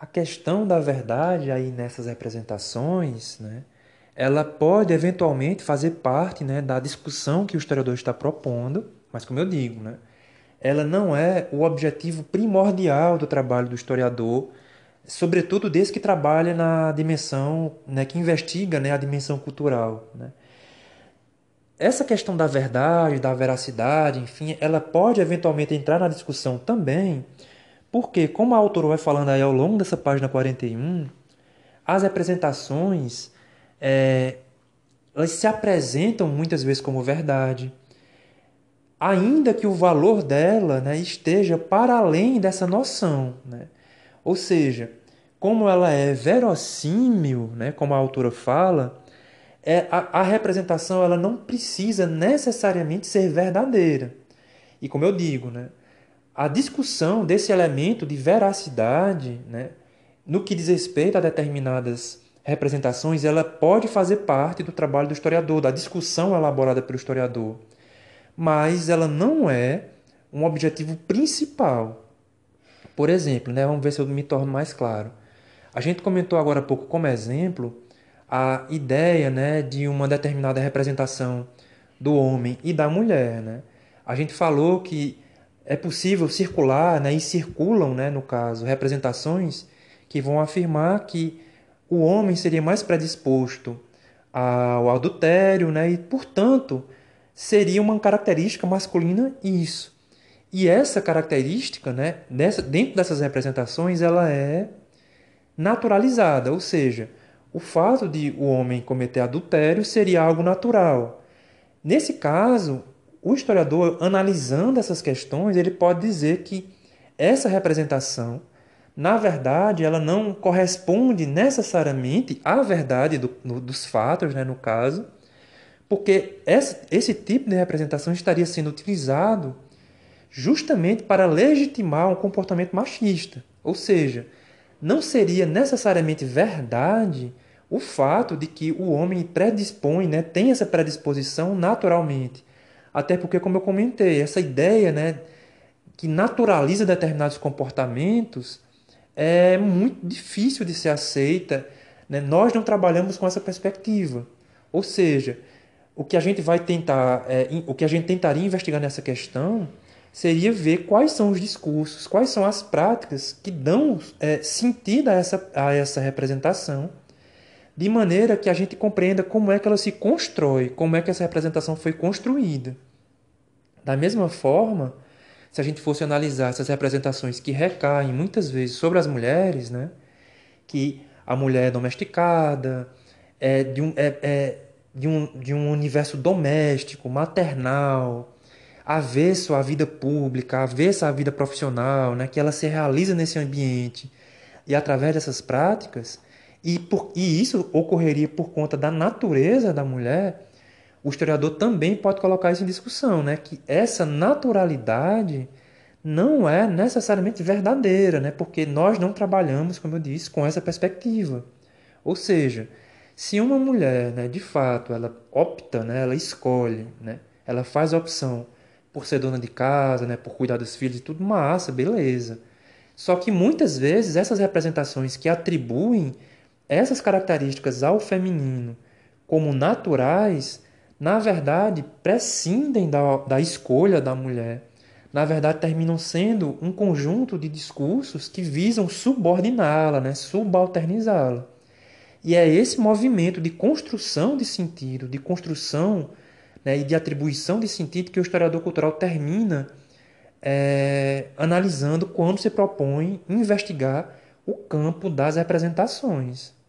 a questão da verdade aí nessas representações, né, ela pode eventualmente fazer parte né, da discussão que o historiador está propondo, mas como eu digo, né, ela não é o objetivo primordial do trabalho do historiador, sobretudo desse que trabalha na dimensão, né, que investiga né, a dimensão cultural. Né. Essa questão da verdade, da veracidade, enfim, ela pode eventualmente entrar na discussão também, porque, como a autora vai falando aí ao longo dessa página 41, as representações é, elas se apresentam muitas vezes como verdade, ainda que o valor dela né, esteja para além dessa noção. Né? Ou seja, como ela é verossímil, né, como a autora fala, é, a, a representação ela não precisa necessariamente ser verdadeira. E como eu digo, né, a discussão desse elemento de veracidade, né, no que diz respeito a determinadas representações, ela pode fazer parte do trabalho do historiador, da discussão elaborada pelo historiador, mas ela não é um objetivo principal. Por exemplo, né, vamos ver se eu me torno mais claro. A gente comentou agora há pouco como exemplo a ideia né, de uma determinada representação do homem e da mulher. Né? A gente falou que é possível circular, né, e circulam, né, no caso, representações que vão afirmar que o homem seria mais predisposto ao adultério, né, e, portanto, seria uma característica masculina isso. E essa característica, né, dessa, dentro dessas representações, ela é naturalizada, ou seja, o fato de o homem cometer adultério seria algo natural. Nesse caso, o historiador, analisando essas questões, ele pode dizer que essa representação, na verdade, ela não corresponde necessariamente à verdade do, no, dos fatos, né, no caso, porque esse tipo de representação estaria sendo utilizado justamente para legitimar um comportamento machista. Ou seja, não seria necessariamente verdade o fato de que o homem predispõe, né, tem essa predisposição naturalmente. Até porque, como eu comentei, essa ideia né, que naturaliza determinados comportamentos é muito difícil de ser aceita. Né? Nós não trabalhamos com essa perspectiva. Ou seja, o que a gente vai tentar, é, o que a gente tentaria investigar nessa questão seria ver quais são os discursos, quais são as práticas que dão é, sentido a essa, a essa representação de maneira que a gente compreenda como é que ela se constrói, como é que essa representação foi construída. Da mesma forma, se a gente fosse analisar essas representações que recaem muitas vezes sobre as mulheres, né, que a mulher é domesticada, é de um, é, é de um, de um universo doméstico, maternal, avesso à vida pública, avesso à vida profissional, né, que ela se realiza nesse ambiente. E através dessas práticas, e, por, e isso ocorreria por conta da natureza da mulher, o historiador também pode colocar isso em discussão, né? que essa naturalidade não é necessariamente verdadeira, né? porque nós não trabalhamos, como eu disse, com essa perspectiva. Ou seja, se uma mulher, né, de fato, ela opta, né, ela escolhe, né, ela faz a opção por ser dona de casa, né, por cuidar dos filhos e tudo, massa, beleza. Só que muitas vezes essas representações que atribuem essas características ao feminino como naturais, na verdade, prescindem da, da escolha da mulher. Na verdade, terminam sendo um conjunto de discursos que visam subordiná-la, né? subalternizá-la. E é esse movimento de construção de sentido, de construção né, e de atribuição de sentido que o historiador cultural termina é, analisando quando se propõe investigar o campo das representações.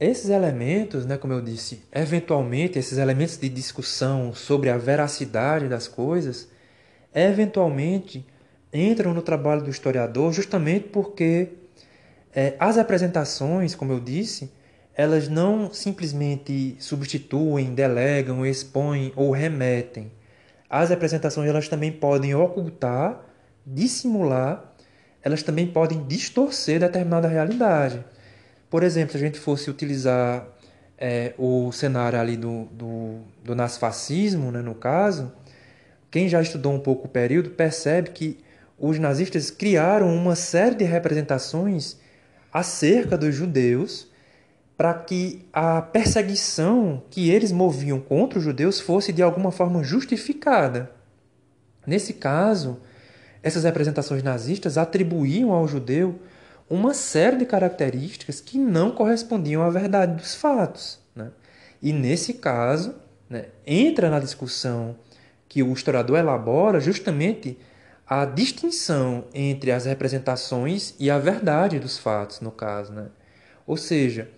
Esses elementos, né, como eu disse, eventualmente, esses elementos de discussão sobre a veracidade das coisas, eventualmente entram no trabalho do historiador justamente porque é, as apresentações, como eu disse, elas não simplesmente substituem, delegam, expõem ou remetem. As apresentações elas também podem ocultar, dissimular, elas também podem distorcer determinada realidade. Por exemplo, se a gente fosse utilizar é, o cenário ali do, do, do nazifascismo, né, no caso, quem já estudou um pouco o período percebe que os nazistas criaram uma série de representações acerca dos judeus para que a perseguição que eles moviam contra os judeus fosse de alguma forma justificada. Nesse caso, essas representações nazistas atribuíam ao judeu uma série de características que não correspondiam à verdade dos fatos. Né? E nesse caso, né, entra na discussão que o historiador elabora justamente a distinção entre as representações e a verdade dos fatos, no caso. Né? Ou seja,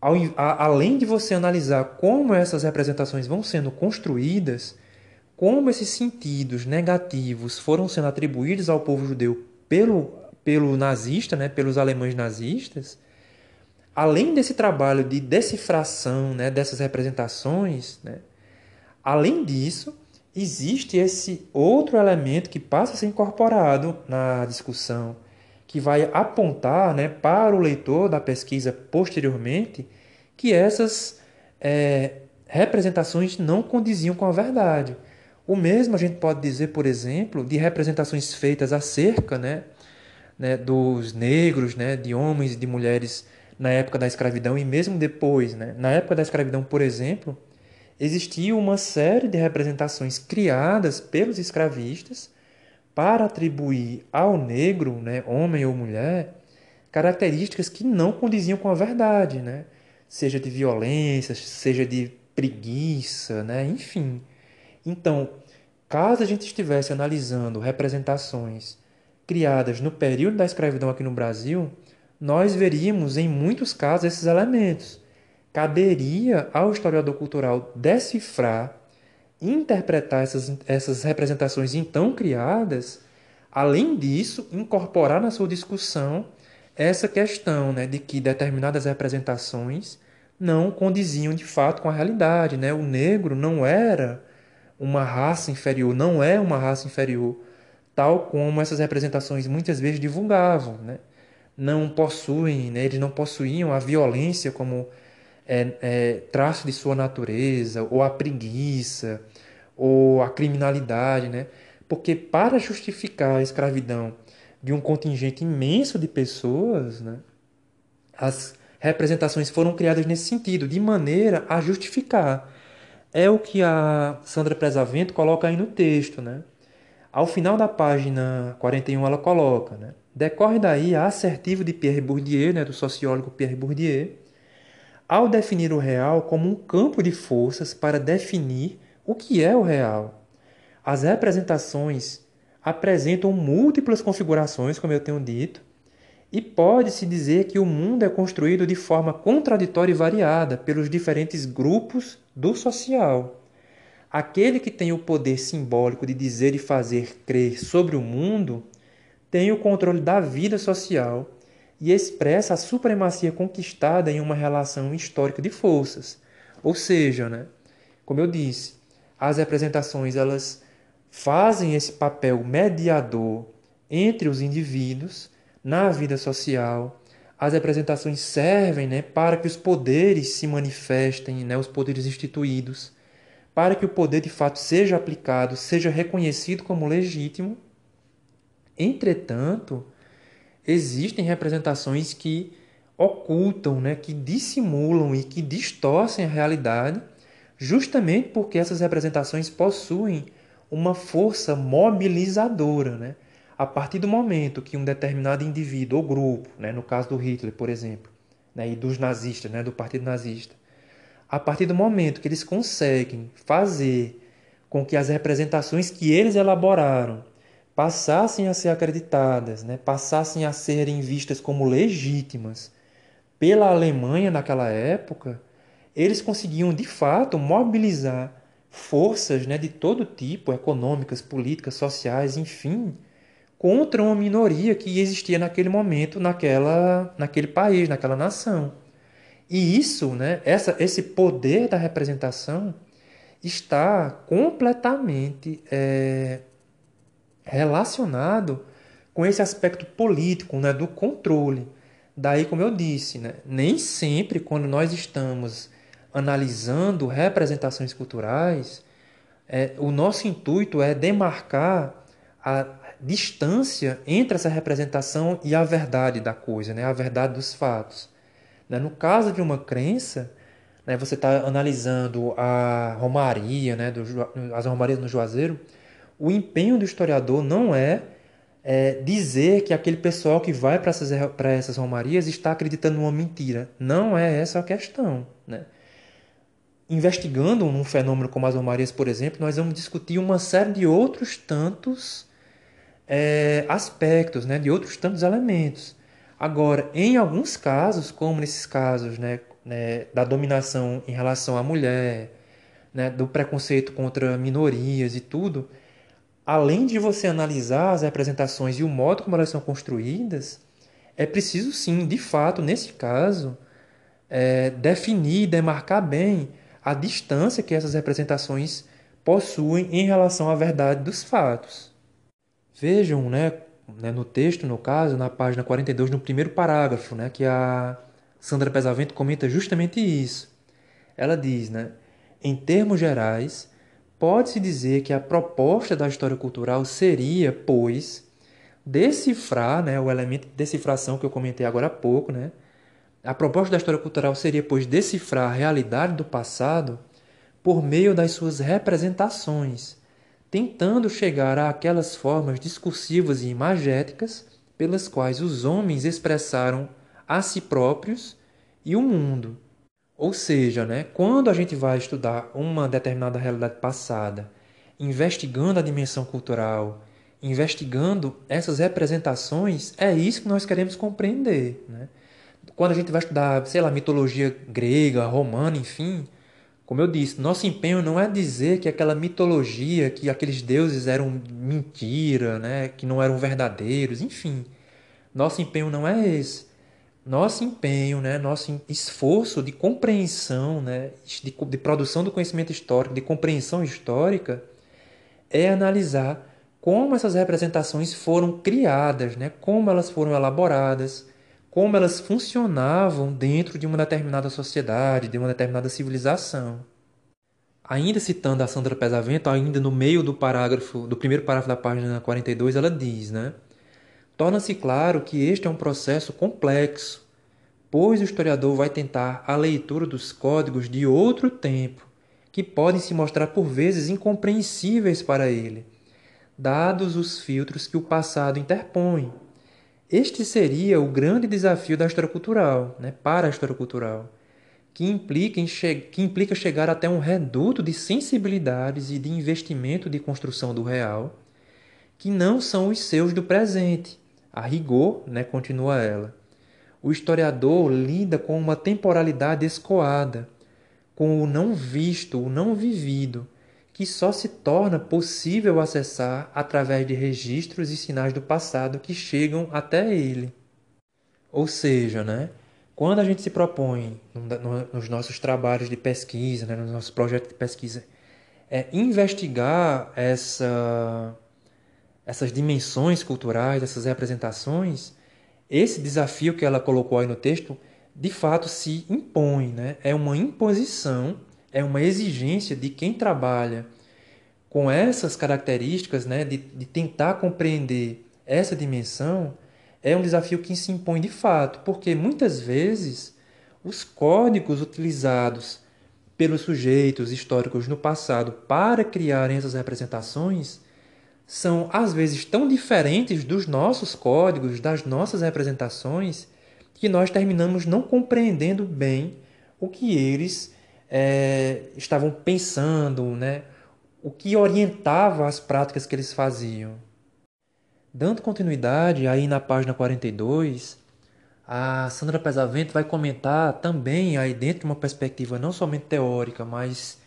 ao, a, além de você analisar como essas representações vão sendo construídas, como esses sentidos negativos foram sendo atribuídos ao povo judeu pelo, pelo nazista, né, pelos alemães nazistas, além desse trabalho de decifração né, dessas representações, né, além disso, existe esse outro elemento que passa a ser incorporado na discussão, que vai apontar né, para o leitor da pesquisa posteriormente que essas é, representações não condiziam com a verdade. O mesmo a gente pode dizer, por exemplo, de representações feitas acerca né, né, dos negros, né, de homens e de mulheres na época da escravidão e mesmo depois. Né? Na época da escravidão, por exemplo, existia uma série de representações criadas pelos escravistas para atribuir ao negro, né, homem ou mulher, características que não condiziam com a verdade, né? seja de violência, seja de preguiça, né? enfim. Então, caso a gente estivesse analisando representações criadas no período da escravidão aqui no Brasil, nós veríamos em muitos casos esses elementos. Caberia ao historiador cultural decifrar interpretar essas, essas representações então criadas, além disso, incorporar na sua discussão essa questão né, de que determinadas representações não condiziam de fato com a realidade. Né? O negro não era uma raça inferior, não é uma raça inferior, tal como essas representações muitas vezes divulgavam. Né? Não possuem, né, eles não possuíam a violência como é, é, traço de sua natureza, ou a preguiça, ou a criminalidade, né? Porque para justificar a escravidão de um contingente imenso de pessoas, né, as representações foram criadas nesse sentido, de maneira a justificar. É o que a Sandra Presavento coloca aí no texto, né? Ao final da página 41 ela coloca, né? Decorre daí a assertivo de Pierre Bourdieu, né, do sociólogo Pierre Bourdieu, ao definir o real como um campo de forças para definir o que é o real. As representações apresentam múltiplas configurações, como eu tenho dito, e pode-se dizer que o mundo é construído de forma contraditória e variada pelos diferentes grupos do social. Aquele que tem o poder simbólico de dizer e fazer crer sobre o mundo tem o controle da vida social e expressa a supremacia conquistada em uma relação histórica de forças. Ou seja, né, como eu disse, as representações elas fazem esse papel mediador entre os indivíduos na vida social. As representações servem né, para que os poderes se manifestem, né, os poderes instituídos, para que o poder de fato seja aplicado, seja reconhecido como legítimo. Entretanto, existem representações que ocultam, né, que dissimulam e que distorcem a realidade, justamente porque essas representações possuem uma força mobilizadora. Né? A partir do momento que um determinado indivíduo ou grupo, né, no caso do Hitler, por exemplo, né, e dos nazistas, né, do partido nazista, a partir do momento que eles conseguem fazer com que as representações que eles elaboraram passassem a ser acreditadas, né, passassem a serem vistas como legítimas pela Alemanha naquela época, eles conseguiam de fato mobilizar forças né, de todo tipo, econômicas, políticas, sociais, enfim, contra uma minoria que existia naquele momento, naquela, naquele país, naquela nação. E isso, né, essa, esse poder da representação está completamente é, relacionado com esse aspecto político, né, do controle. Daí, como eu disse, né, nem sempre quando nós estamos analisando representações culturais, é, o nosso intuito é demarcar a, distância entre essa representação e a verdade da coisa, né? a verdade dos fatos. Né? No caso de uma crença, né, você está analisando a romaria, né, do, as romarias no Juazeiro, o empenho do historiador não é, é dizer que aquele pessoal que vai para essas, essas romarias está acreditando numa mentira. Não é essa a questão. Né? Investigando um fenômeno como as romarias, por exemplo, nós vamos discutir uma série de outros tantos é, aspectos, né, de outros tantos elementos. Agora, em alguns casos, como nesses casos né, né, da dominação em relação à mulher, né, do preconceito contra minorias e tudo, além de você analisar as representações e o modo como elas são construídas, é preciso sim, de fato, nesse caso, é, definir, demarcar bem a distância que essas representações possuem em relação à verdade dos fatos. Vejam, né, né, no texto, no caso, na página 42, no primeiro parágrafo, né, que a Sandra Pesavento comenta justamente isso. Ela diz, né, em termos gerais, pode-se dizer que a proposta da história cultural seria, pois, decifrar, né, o elemento de decifração que eu comentei agora há pouco, né, a proposta da história cultural seria, pois, decifrar a realidade do passado por meio das suas representações, tentando chegar àquelas formas discursivas e imagéticas pelas quais os homens expressaram a si próprios e o mundo. Ou seja, né, quando a gente vai estudar uma determinada realidade passada, investigando a dimensão cultural, investigando essas representações, é isso que nós queremos compreender. Né? Quando a gente vai estudar, sei lá, mitologia grega, romana, enfim, como eu disse, nosso empenho não é dizer que aquela mitologia, que aqueles deuses eram mentira, né? que não eram verdadeiros, enfim. Nosso empenho não é esse. Nosso empenho, né? nosso esforço de compreensão, né? de, de produção do conhecimento histórico, de compreensão histórica, é analisar como essas representações foram criadas, né? como elas foram elaboradas, como elas funcionavam dentro de uma determinada sociedade, de uma determinada civilização. Ainda citando a Sandra Pesavento, ainda no meio do parágrafo, do primeiro parágrafo da página 42, ela diz, né? Torna-se claro que este é um processo complexo, pois o historiador vai tentar a leitura dos códigos de outro tempo, que podem se mostrar por vezes incompreensíveis para ele, dados os filtros que o passado interpõe. Este seria o grande desafio da história cultural, né, para a história cultural, que implica, que implica chegar até um reduto de sensibilidades e de investimento de construção do real, que não são os seus do presente. A rigor, né, continua ela. O historiador lida com uma temporalidade escoada, com o não visto, o não vivido, que só se torna possível acessar através de registros e sinais do passado que chegam até ele. Ou seja, né, quando a gente se propõe nos nossos trabalhos de pesquisa, né, nos nossos projetos de pesquisa, é investigar essa, essas dimensões culturais, essas representações, esse desafio que ela colocou aí no texto, de fato se impõe, né? É uma imposição é uma exigência de quem trabalha com essas características, né, de, de tentar compreender essa dimensão, é um desafio que se impõe de fato, porque muitas vezes os códigos utilizados pelos sujeitos históricos no passado para criarem essas representações são às vezes tão diferentes dos nossos códigos, das nossas representações, que nós terminamos não compreendendo bem o que eles é, estavam pensando, né? o que orientava as práticas que eles faziam. Dando continuidade, aí na página 42, a Sandra Pesavento vai comentar também, aí dentro de uma perspectiva não somente teórica, mas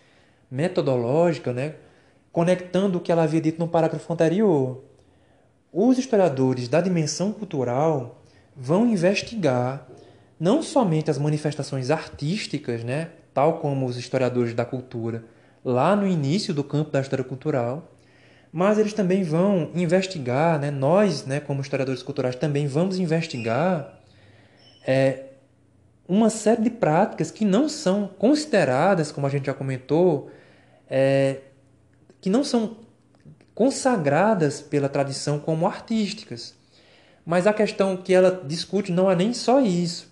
metodológica, né? conectando o que ela havia dito no parágrafo anterior. Os historiadores da dimensão cultural vão investigar não somente as manifestações artísticas, né, tal como os historiadores da cultura lá no início do campo da história cultural, mas eles também vão investigar, né, nós, né, como historiadores culturais, também vamos investigar é, uma série de práticas que não são consideradas, como a gente já comentou, é, que não são consagradas pela tradição como artísticas. Mas a questão que ela discute não é nem só isso.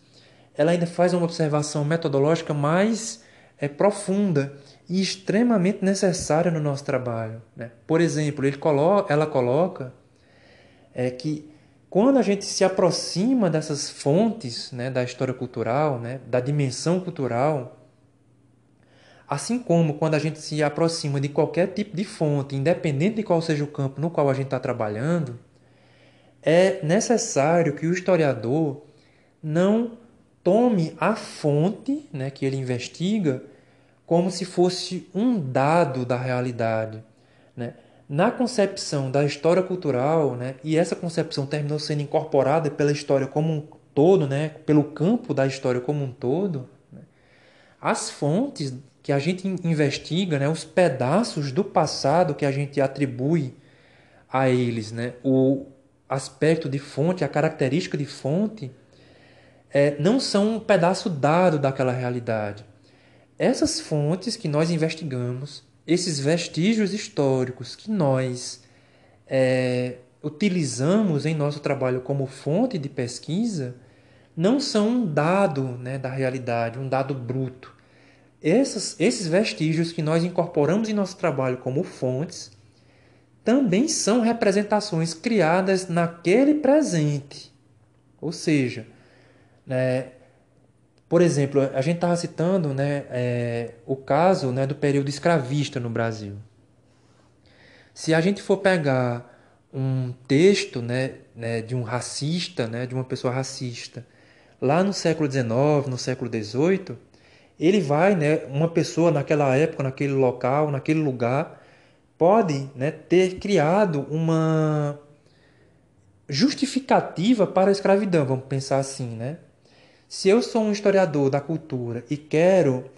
Ela ainda faz uma observação metodológica mais é, profunda e extremamente necessária no nosso trabalho. Né? Por exemplo, ele colo ela coloca é, que quando a gente se aproxima dessas fontes né, da história cultural, né, da dimensão cultural, assim como quando a gente se aproxima de qualquer tipo de fonte, independente de qual seja o campo no qual a gente está trabalhando, é necessário que o historiador não tome a fonte né, que ele investiga como se fosse um dado da realidade. Né? Na concepção da história cultural, né, e essa concepção terminou sendo incorporada pela história como um todo, né, pelo campo da história como um todo, né, as fontes que a gente investiga, né, os pedaços do passado que a gente atribui a eles, né, o aspecto de fonte, a característica de fonte, é, não são um pedaço dado daquela realidade. Essas fontes que nós investigamos, esses vestígios históricos que nós é, utilizamos em nosso trabalho como fonte de pesquisa, não são um dado né, da realidade, um dado bruto. Essas, esses vestígios que nós incorporamos em nosso trabalho como fontes também são representações criadas naquele presente. Ou seja, né, por exemplo, a gente estava citando né, é, o caso né, do período escravista no Brasil. Se a gente for pegar um texto né, né, de um racista, né, de uma pessoa racista, lá no século XIX, no século XVIII, ele vai, né, uma pessoa naquela época, naquele local, naquele lugar, pode né, ter criado uma justificativa para a escravidão, vamos pensar assim, né? Se eu sou um historiador da cultura e quero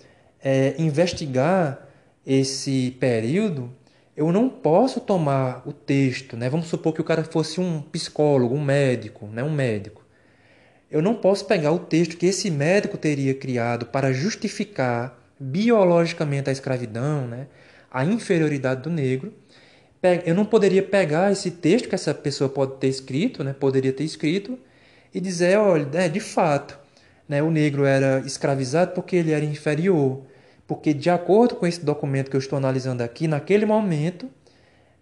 é, investigar esse período, eu não posso tomar o texto, né? Vamos supor que o cara fosse um psicólogo, um médico, né? Um médico. Eu não posso pegar o texto que esse médico teria criado para justificar biologicamente a escravidão, né? A inferioridade do negro. Eu não poderia pegar esse texto que essa pessoa pode ter escrito, né? Poderia ter escrito e dizer, olha, é, de fato, né, o negro era escravizado porque ele era inferior. Porque, de acordo com esse documento que eu estou analisando aqui, naquele momento,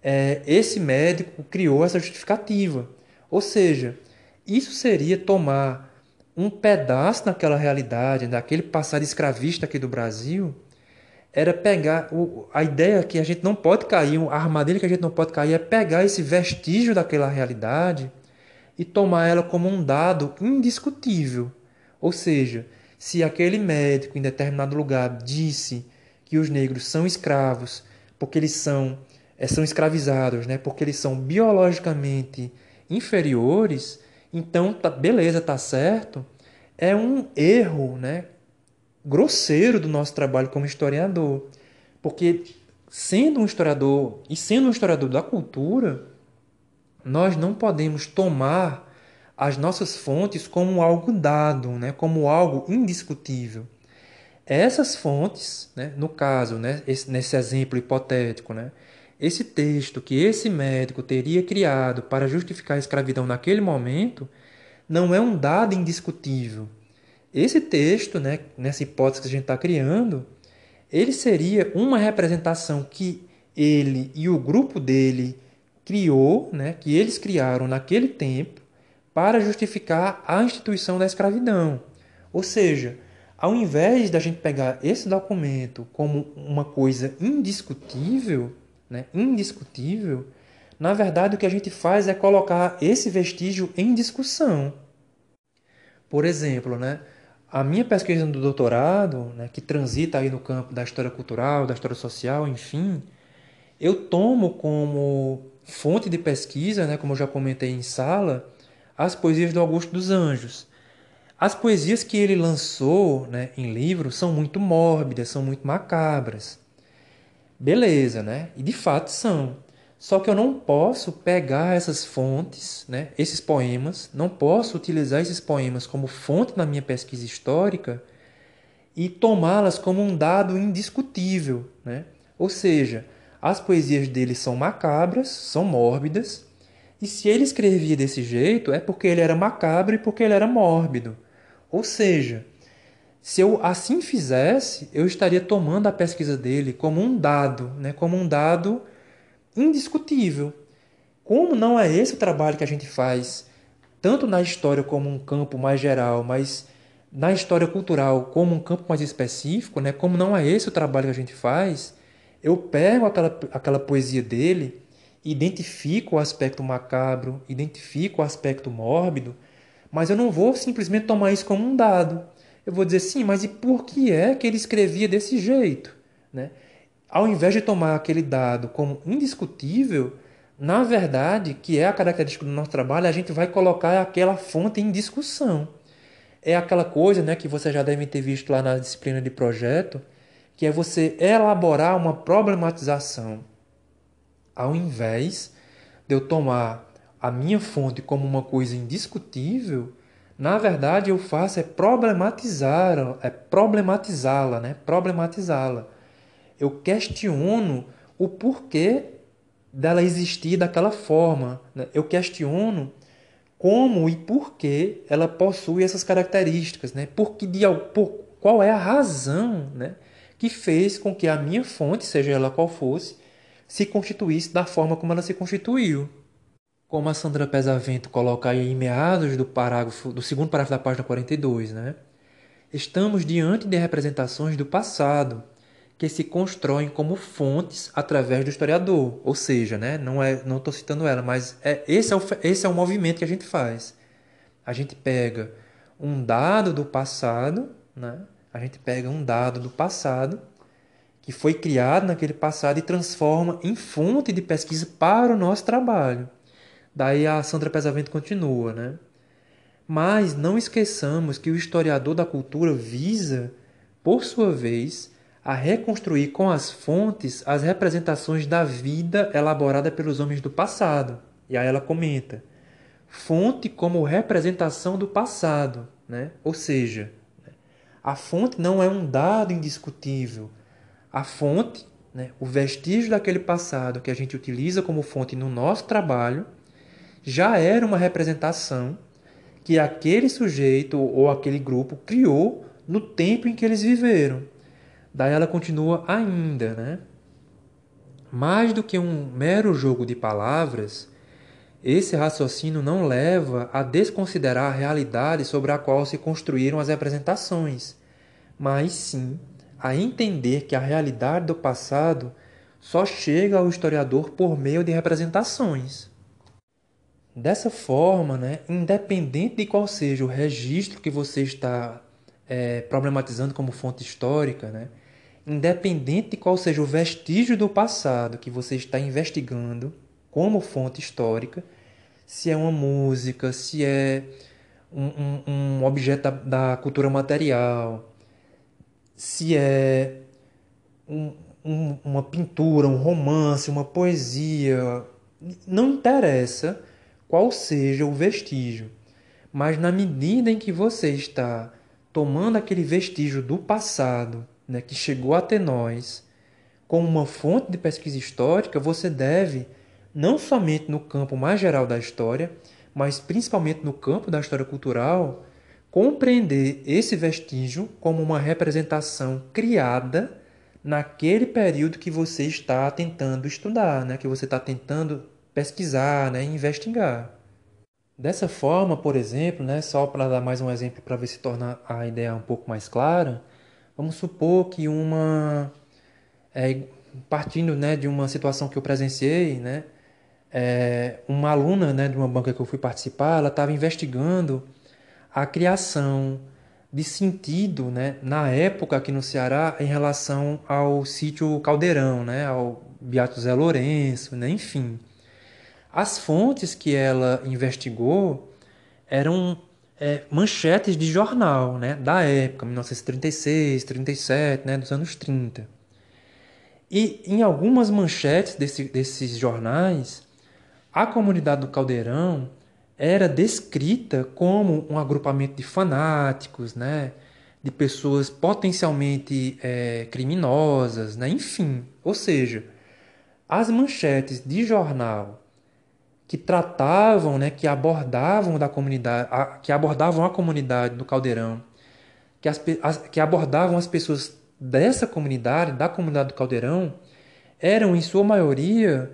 é, esse médico criou essa justificativa. Ou seja, isso seria tomar um pedaço daquela realidade, daquele passado escravista aqui do Brasil, era pegar o, a ideia que a gente não pode cair, a armadilha que a gente não pode cair é pegar esse vestígio daquela realidade e tomar ela como um dado indiscutível. Ou seja, se aquele médico em determinado lugar disse que os negros são escravos porque eles são, é, são escravizados, né? porque eles são biologicamente inferiores, então, tá, beleza, tá certo. É um erro né? grosseiro do nosso trabalho como historiador. Porque, sendo um historiador e sendo um historiador da cultura, nós não podemos tomar as nossas fontes como algo dado, né, como algo indiscutível. Essas fontes, né, no caso, né, esse, nesse exemplo hipotético, né, esse texto que esse médico teria criado para justificar a escravidão naquele momento, não é um dado indiscutível. Esse texto, né, nessa hipótese que a gente está criando, ele seria uma representação que ele e o grupo dele criou, né, que eles criaram naquele tempo, para justificar a instituição da escravidão. Ou seja, ao invés da gente pegar esse documento como uma coisa indiscutível, né, indiscutível, na verdade o que a gente faz é colocar esse vestígio em discussão. Por exemplo, né, a minha pesquisa do doutorado, né, que transita aí no campo da história cultural, da história social, enfim, eu tomo como fonte de pesquisa, né, como eu já comentei em sala, as poesias do Augusto dos Anjos. As poesias que ele lançou né, em livro são muito mórbidas, são muito macabras. Beleza, né? E de fato são. Só que eu não posso pegar essas fontes, né, esses poemas, não posso utilizar esses poemas como fonte na minha pesquisa histórica e tomá-las como um dado indiscutível. Né? Ou seja, as poesias dele são macabras, são mórbidas, e se ele escrevia desse jeito é porque ele era macabro e porque ele era mórbido. Ou seja, se eu assim fizesse, eu estaria tomando a pesquisa dele como um dado, né? como um dado indiscutível. Como não é esse o trabalho que a gente faz, tanto na história como um campo mais geral, mas na história cultural como um campo mais específico, né? como não é esse o trabalho que a gente faz, eu pego aquela, aquela poesia dele, identifico o aspecto macabro, identifico o aspecto mórbido, mas eu não vou simplesmente tomar isso como um dado. Eu vou dizer, sim, mas e por que é que ele escrevia desse jeito? Né? Ao invés de tomar aquele dado como indiscutível, na verdade, que é a característica do nosso trabalho, a gente vai colocar aquela fonte em discussão. É aquela coisa né, que você já deve ter visto lá na disciplina de projeto, que é você elaborar uma problematização. Ao invés de eu tomar a minha fonte como uma coisa indiscutível, na verdade eu faço é problematizar, é problematizá-la, né? Problematizá-la. Eu questiono o porquê dela existir daquela forma. Né? Eu questiono como e por que ela possui essas características, né? Por que de, por, qual é a razão, né? que fez com que a minha fonte, seja ela qual fosse, se constituísse da forma como ela se constituiu. Como a Sandra Pesavento coloca aí em meados do parágrafo do segundo parágrafo da página 42, né? Estamos diante de representações do passado que se constroem como fontes através do historiador, ou seja, né, não é, não estou citando ela, mas é esse é o esse é o movimento que a gente faz. A gente pega um dado do passado, né, a gente pega um dado do passado que foi criado naquele passado e transforma em fonte de pesquisa para o nosso trabalho. Daí a Sandra Pesavento continua, né? Mas não esqueçamos que o historiador da cultura visa, por sua vez, a reconstruir com as fontes as representações da vida elaborada pelos homens do passado. E aí ela comenta: fonte como representação do passado, né? Ou seja, a fonte não é um dado indiscutível. A fonte, né, o vestígio daquele passado que a gente utiliza como fonte no nosso trabalho, já era uma representação que aquele sujeito ou aquele grupo criou no tempo em que eles viveram. Daí ela continua ainda, né? Mais do que um mero jogo de palavras, esse raciocínio não leva a desconsiderar a realidade sobre a qual se construíram as representações, mas sim a entender que a realidade do passado só chega ao historiador por meio de representações. Dessa forma, né, independente de qual seja o registro que você está é, problematizando como fonte histórica, né, independente de qual seja o vestígio do passado que você está investigando como fonte histórica, se é uma música, se é um, um, um objeto da, da cultura material, se é um, um, uma pintura, um romance, uma poesia, não interessa qual seja o vestígio, mas na medida em que você está tomando aquele vestígio do passado, né, que chegou até nós, como uma fonte de pesquisa histórica, você deve, não somente no campo mais geral da história, mas principalmente no campo da história cultural, compreender esse vestígio como uma representação criada naquele período que você está tentando estudar, né? que você está tentando pesquisar, né? investigar. Dessa forma, por exemplo, né? só para dar mais um exemplo para ver se torna a ideia um pouco mais clara, vamos supor que uma. É, partindo né, de uma situação que eu presenciei, né, é, uma aluna né, de uma banca que eu fui participar, ela estava investigando a criação de sentido né, na época aqui no Ceará em relação ao sítio Caldeirão, né, ao Beato Zé Lourenço, né, enfim. As fontes que ela investigou eram é, manchetes de jornal né, da época, 1936, 37, né, dos anos 30. E em algumas manchetes desse, desses jornais, a comunidade do Caldeirão era descrita como um agrupamento de fanáticos, né? de pessoas potencialmente é, criminosas, né? enfim. Ou seja, as manchetes de jornal que tratavam, né, que abordavam da comunidade, a, que abordavam a comunidade do Caldeirão, que, as, as, que abordavam as pessoas dessa comunidade, da comunidade do Caldeirão, eram em sua maioria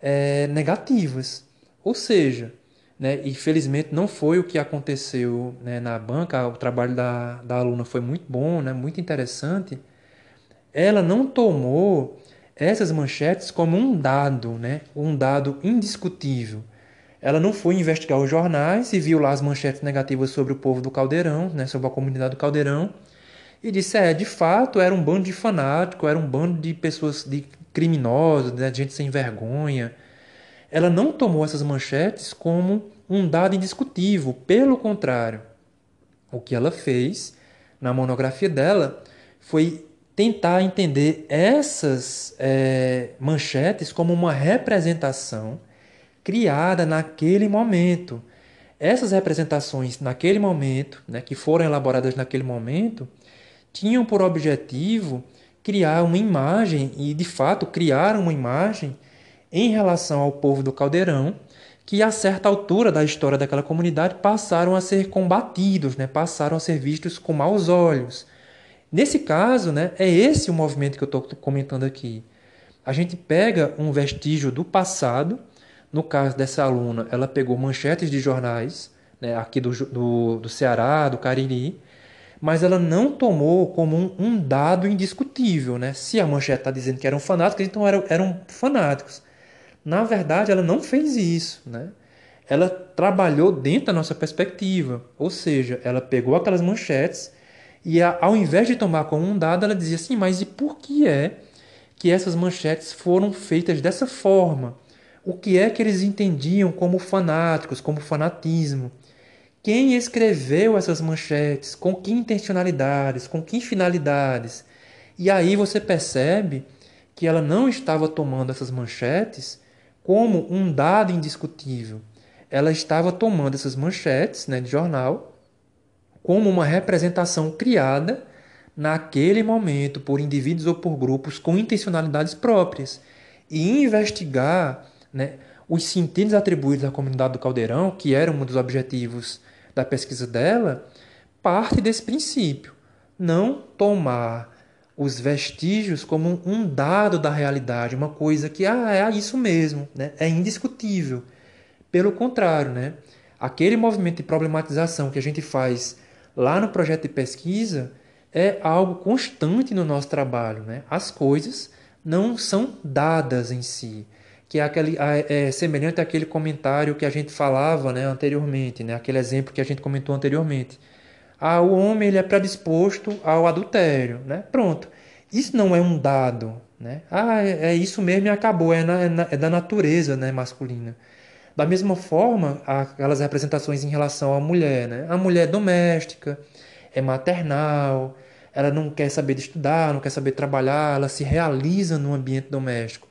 é, negativas. Ou seja, né, e felizmente não foi o que aconteceu né, na banca, o trabalho da, da aluna foi muito bom, né, muito interessante. Ela não tomou essas manchetes como um dado, né, um dado indiscutível. Ela não foi investigar os jornais e viu lá as manchetes negativas sobre o povo do Caldeirão, né, sobre a comunidade do Caldeirão, e disse: é, de fato, era um bando de fanáticos, era um bando de pessoas, de criminosos, né, de gente sem vergonha. Ela não tomou essas manchetes como um dado indiscutível, pelo contrário. O que ela fez na monografia dela foi tentar entender essas é, manchetes como uma representação criada naquele momento. Essas representações naquele momento, né, que foram elaboradas naquele momento, tinham por objetivo criar uma imagem e, de fato, criaram uma imagem em relação ao povo do Caldeirão que a certa altura da história daquela comunidade passaram a ser combatidos, né? passaram a ser vistos com maus olhos. Nesse caso, né, é esse o movimento que eu estou comentando aqui. A gente pega um vestígio do passado, no caso dessa aluna, ela pegou manchetes de jornais, né, aqui do, do, do Ceará, do Cariri, mas ela não tomou como um, um dado indiscutível. Né? Se a manchete está dizendo que eram fanáticos, então eram, eram fanáticos. Na verdade, ela não fez isso. Né? Ela trabalhou dentro da nossa perspectiva, ou seja, ela pegou aquelas manchetes e, ao invés de tomar como um dado, ela dizia assim: mas e por que é que essas manchetes foram feitas dessa forma? O que é que eles entendiam como fanáticos, como fanatismo? Quem escreveu essas manchetes? Com que intencionalidades? Com que finalidades? E aí você percebe que ela não estava tomando essas manchetes como um dado indiscutível. Ela estava tomando essas manchetes né, de jornal como uma representação criada naquele momento por indivíduos ou por grupos com intencionalidades próprias e investigar né, os sentidos atribuídos à comunidade do Caldeirão, que era um dos objetivos da pesquisa dela parte desse princípio. Não tomar os vestígios como um dado da realidade, uma coisa que ah, é isso mesmo, né? é indiscutível. Pelo contrário, né? aquele movimento de problematização que a gente faz lá no projeto de pesquisa é algo constante no nosso trabalho. Né? As coisas não são dadas em si que é, aquele, é semelhante àquele comentário que a gente falava né, anteriormente, né, aquele exemplo que a gente comentou anteriormente. Ah, o homem ele é predisposto ao adultério. Né? Pronto. Isso não é um dado. Né? Ah, é, é isso mesmo e acabou. É, na, é, na, é da natureza né, masculina. Da mesma forma, aquelas representações em relação à mulher. Né? A mulher é doméstica, é maternal, ela não quer saber de estudar, não quer saber trabalhar, ela se realiza no ambiente doméstico.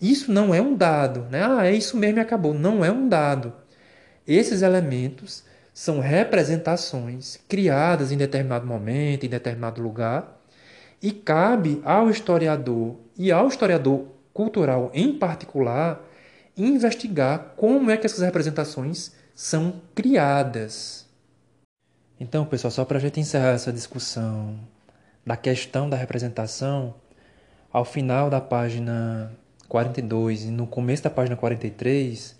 Isso não é um dado, né? Ah, é isso mesmo e acabou. Não é um dado. Esses elementos são representações criadas em determinado momento, em determinado lugar, e cabe ao historiador e ao historiador cultural em particular investigar como é que essas representações são criadas. Então, pessoal, só para a gente encerrar essa discussão da questão da representação, ao final da página 42 e no começo da página 43,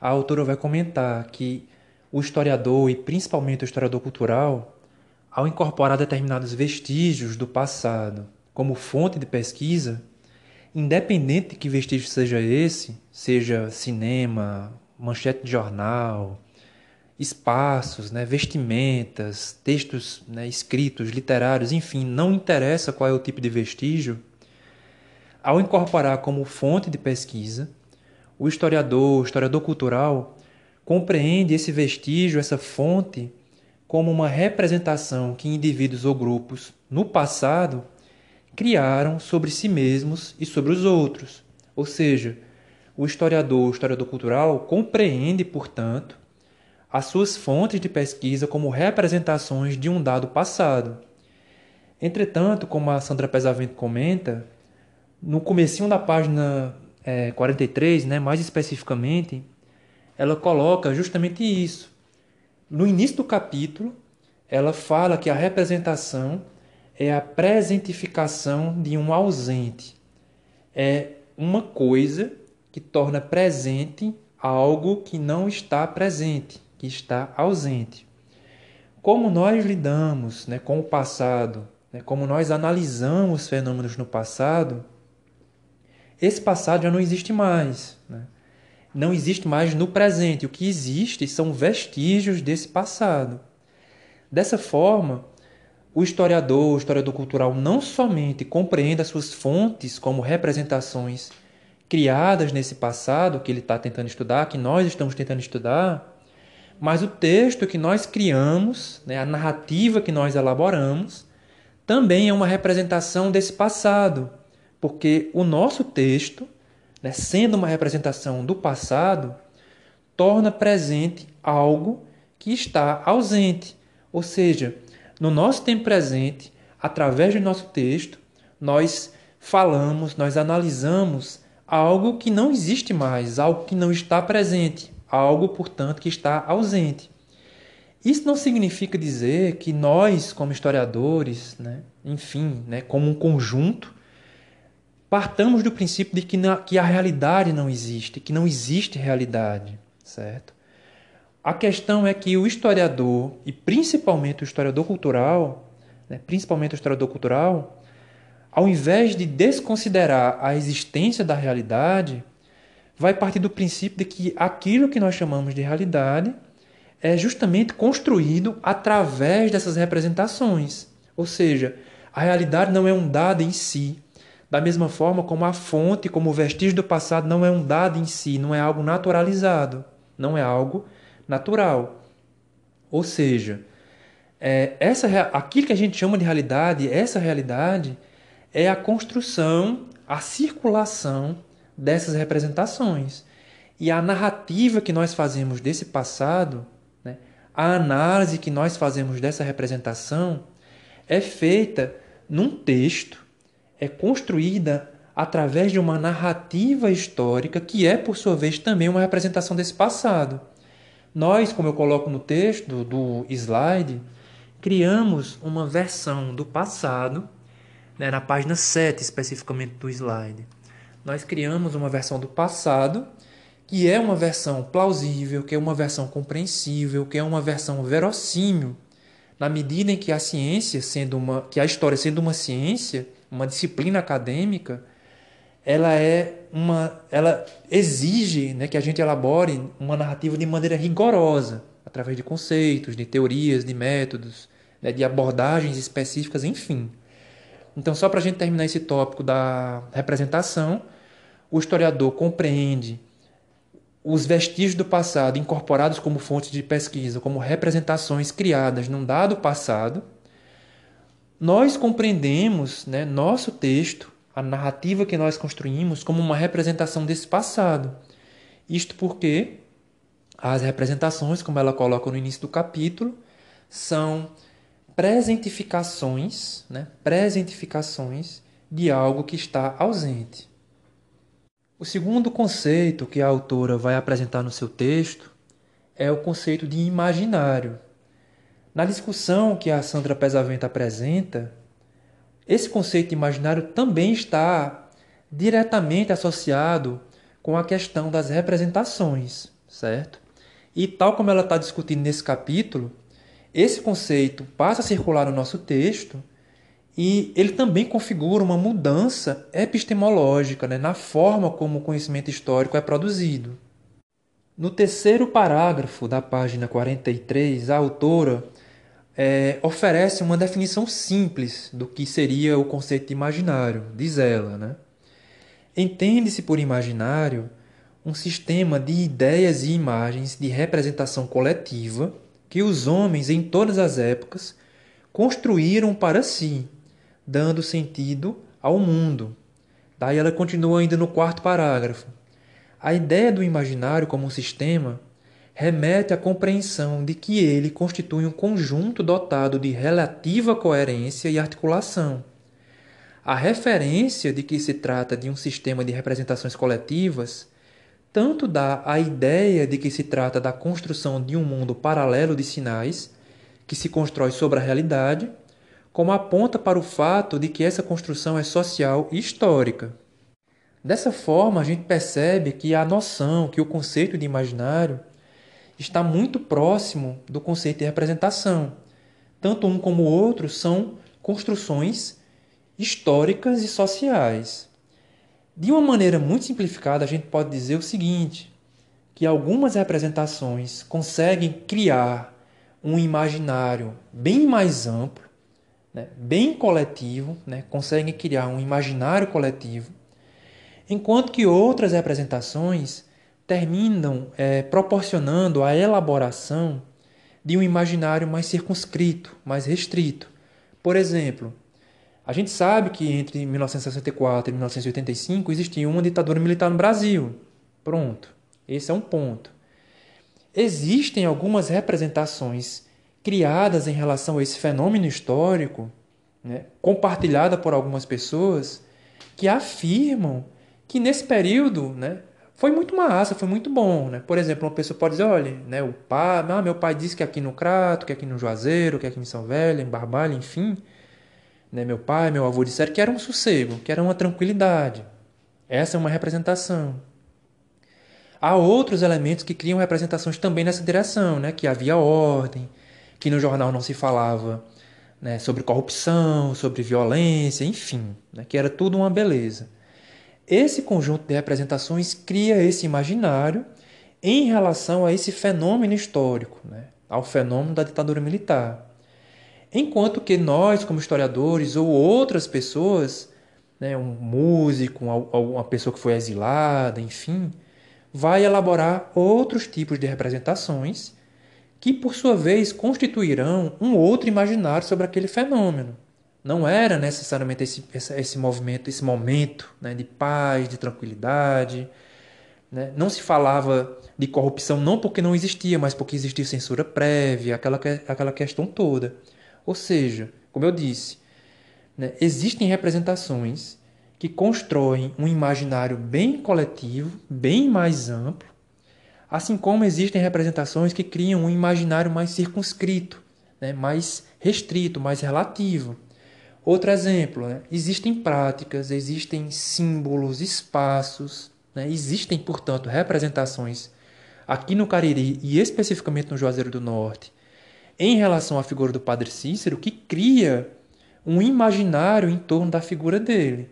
a autora vai comentar que o historiador e principalmente o historiador cultural, ao incorporar determinados vestígios do passado como fonte de pesquisa, independente de que vestígio seja esse, seja cinema, manchete de jornal, espaços, né, vestimentas, textos né, escritos, literários, enfim, não interessa qual é o tipo de vestígio, ao incorporar como fonte de pesquisa, o historiador, o historiador cultural, compreende esse vestígio, essa fonte, como uma representação que indivíduos ou grupos, no passado, criaram sobre si mesmos e sobre os outros. Ou seja, o historiador, o historiador cultural, compreende, portanto, as suas fontes de pesquisa como representações de um dado passado. Entretanto, como a Sandra Pesavento comenta, no comecinho da página é, 43, né, mais especificamente, ela coloca justamente isso. No início do capítulo, ela fala que a representação é a presentificação de um ausente. É uma coisa que torna presente algo que não está presente, que está ausente. Como nós lidamos né, com o passado, né, como nós analisamos fenômenos no passado, esse passado já não existe mais. Né? Não existe mais no presente. O que existe são vestígios desse passado. Dessa forma, o historiador, o historiador cultural, não somente compreende as suas fontes como representações criadas nesse passado que ele está tentando estudar, que nós estamos tentando estudar, mas o texto que nós criamos, né, a narrativa que nós elaboramos, também é uma representação desse passado, porque o nosso texto, né, sendo uma representação do passado, torna presente algo que está ausente. Ou seja, no nosso tempo presente, através do nosso texto, nós falamos, nós analisamos algo que não existe mais, algo que não está presente, algo, portanto, que está ausente. Isso não significa dizer que nós, como historiadores, né, enfim, né, como um conjunto, partamos do princípio de que, na, que a realidade não existe, que não existe realidade, certo? A questão é que o historiador, e principalmente o historiador cultural, né, principalmente o historiador cultural, ao invés de desconsiderar a existência da realidade, vai partir do princípio de que aquilo que nós chamamos de realidade é justamente construído através dessas representações. Ou seja, a realidade não é um dado em si, da mesma forma como a fonte, como o vestígio do passado, não é um dado em si, não é algo naturalizado, não é algo natural. Ou seja, é, essa, aquilo que a gente chama de realidade, essa realidade é a construção, a circulação dessas representações. E a narrativa que nós fazemos desse passado, né, a análise que nós fazemos dessa representação, é feita num texto, é construída através de uma narrativa histórica que é, por sua vez, também uma representação desse passado. Nós, como eu coloco no texto do slide, criamos uma versão do passado, né, na página 7 especificamente do slide. Nós criamos uma versão do passado que é uma versão plausível, que é uma versão compreensível, que é uma versão verossímil, na medida em que a ciência, sendo uma, que a história sendo uma ciência, uma disciplina acadêmica, ela é uma, ela exige, né, que a gente elabore uma narrativa de maneira rigorosa, através de conceitos, de teorias, de métodos, né, de abordagens específicas, enfim. Então, só para a gente terminar esse tópico da representação, o historiador compreende os vestígios do passado incorporados como fontes de pesquisa, como representações criadas num dado passado. Nós compreendemos né, nosso texto a narrativa que nós construímos como uma representação desse passado. Isto porque as representações, como ela coloca no início do capítulo, são presentificações, né? presentificações de algo que está ausente. O segundo conceito que a autora vai apresentar no seu texto é o conceito de imaginário. Na discussão que a Sandra Pesavento apresenta, esse conceito imaginário também está diretamente associado com a questão das representações, certo? E tal como ela está discutindo nesse capítulo, esse conceito passa a circular no nosso texto e ele também configura uma mudança epistemológica né, na forma como o conhecimento histórico é produzido. No terceiro parágrafo da página 43, a autora é, oferece uma definição simples do que seria o conceito de imaginário, diz ela. Né? Entende-se por imaginário um sistema de ideias e imagens de representação coletiva que os homens em todas as épocas construíram para si, dando sentido ao mundo. Daí ela continua ainda no quarto parágrafo. A ideia do imaginário como um sistema remete à compreensão de que ele constitui um conjunto dotado de relativa coerência e articulação. a referência de que se trata de um sistema de representações coletivas tanto dá a ideia de que se trata da construção de um mundo paralelo de sinais que se constrói sobre a realidade, como aponta para o fato de que essa construção é social e histórica. Dessa forma, a gente percebe que a noção, que o conceito de imaginário está muito próximo do conceito de representação. Tanto um como o outro são construções históricas e sociais. De uma maneira muito simplificada, a gente pode dizer o seguinte: que algumas representações conseguem criar um imaginário bem mais amplo, né, bem coletivo, né, conseguem criar um imaginário coletivo, enquanto que outras representações terminam é, proporcionando a elaboração de um imaginário mais circunscrito, mais restrito. Por exemplo, a gente sabe que entre 1964 e 1985 existia uma ditadura militar no Brasil. Pronto. Esse é um ponto. Existem algumas representações criadas em relação a esse fenômeno histórico, né, compartilhada por algumas pessoas, que afirmam que nesse período né, foi muito massa, foi muito bom. Né? Por exemplo, uma pessoa pode dizer, olha, né, o pai, ah, meu pai disse que aqui no Crato, que aqui no Juazeiro, que aqui em São Velho, em Barbalha, enfim, né? Meu pai, meu avô disseram que era um sossego, que era uma tranquilidade. Essa é uma representação. Há outros elementos que criam representações também nessa direção, né? que havia ordem, que no jornal não se falava né? sobre corrupção, sobre violência, enfim, né? que era tudo uma beleza. Esse conjunto de representações cria esse imaginário em relação a esse fenômeno histórico, né? ao fenômeno da ditadura militar. Enquanto que nós, como historiadores ou outras pessoas, né, um músico, uma pessoa que foi exilada, enfim, vai elaborar outros tipos de representações que, por sua vez, constituirão um outro imaginário sobre aquele fenômeno. Não era necessariamente esse, esse, movimento, esse momento né, de paz, de tranquilidade. Né? Não se falava de corrupção não porque não existia, mas porque existia censura prévia, aquela, aquela questão toda. Ou seja, como eu disse, né, existem representações que constroem um imaginário bem coletivo, bem mais amplo, assim como existem representações que criam um imaginário mais circunscrito, né, mais restrito, mais relativo. Outro exemplo, né, existem práticas, existem símbolos, espaços, né, existem, portanto, representações aqui no Cariri e especificamente no Juazeiro do Norte, em relação à figura do Padre Cícero que cria um imaginário em torno da figura dele,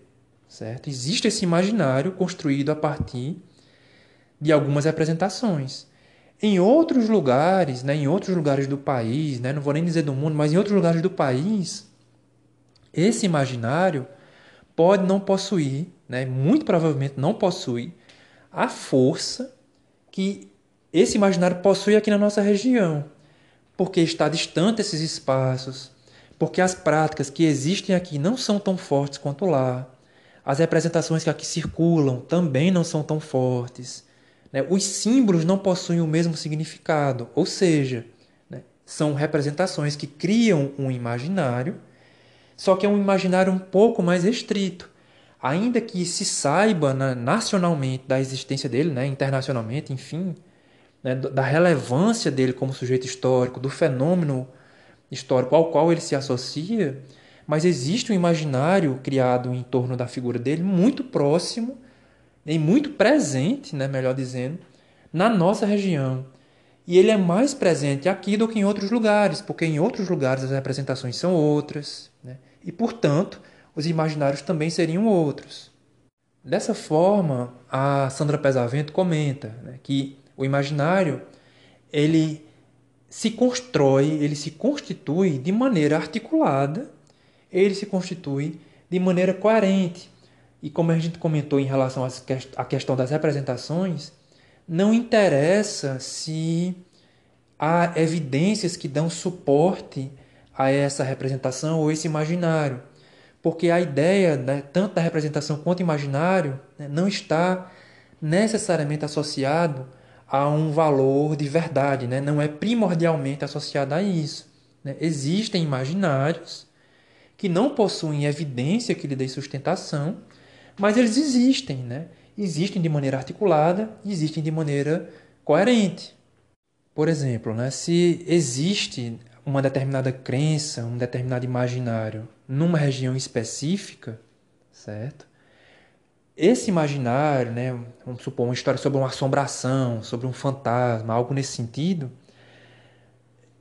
certo? Existe esse imaginário construído a partir de algumas representações. Em outros lugares, né, em outros lugares do país, né, não vou nem dizer do mundo, mas em outros lugares do país, esse imaginário pode não possuir, né, muito provavelmente não possui, a força que esse imaginário possui aqui na nossa região porque está distante esses espaços, porque as práticas que existem aqui não são tão fortes quanto lá, as representações que aqui circulam também não são tão fortes, né? os símbolos não possuem o mesmo significado, ou seja, né? são representações que criam um imaginário, só que é um imaginário um pouco mais restrito. Ainda que se saiba né, nacionalmente da existência dele, né, internacionalmente, enfim, né, da relevância dele como sujeito histórico, do fenômeno histórico ao qual ele se associa, mas existe um imaginário criado em torno da figura dele muito próximo e muito presente, né, melhor dizendo, na nossa região. E ele é mais presente aqui do que em outros lugares, porque em outros lugares as representações são outras? E, portanto, os imaginários também seriam outros. Dessa forma, a Sandra Pesavento comenta né, que o imaginário, ele se constrói, ele se constitui de maneira articulada, ele se constitui de maneira coerente. E como a gente comentou em relação à questão das representações, não interessa se há evidências que dão suporte a essa representação ou esse imaginário, porque a ideia, né, tanto da representação quanto imaginário, né, não está necessariamente associado a um valor de verdade, né? não é primordialmente associado a isso. Né? Existem imaginários que não possuem evidência que lhe dê sustentação, mas eles existem, né? Existem de maneira articulada, existem de maneira coerente. Por exemplo, né, se existe uma determinada crença, um determinado imaginário numa região específica, certo? Esse imaginário, né, vamos supor uma história sobre uma assombração, sobre um fantasma, algo nesse sentido,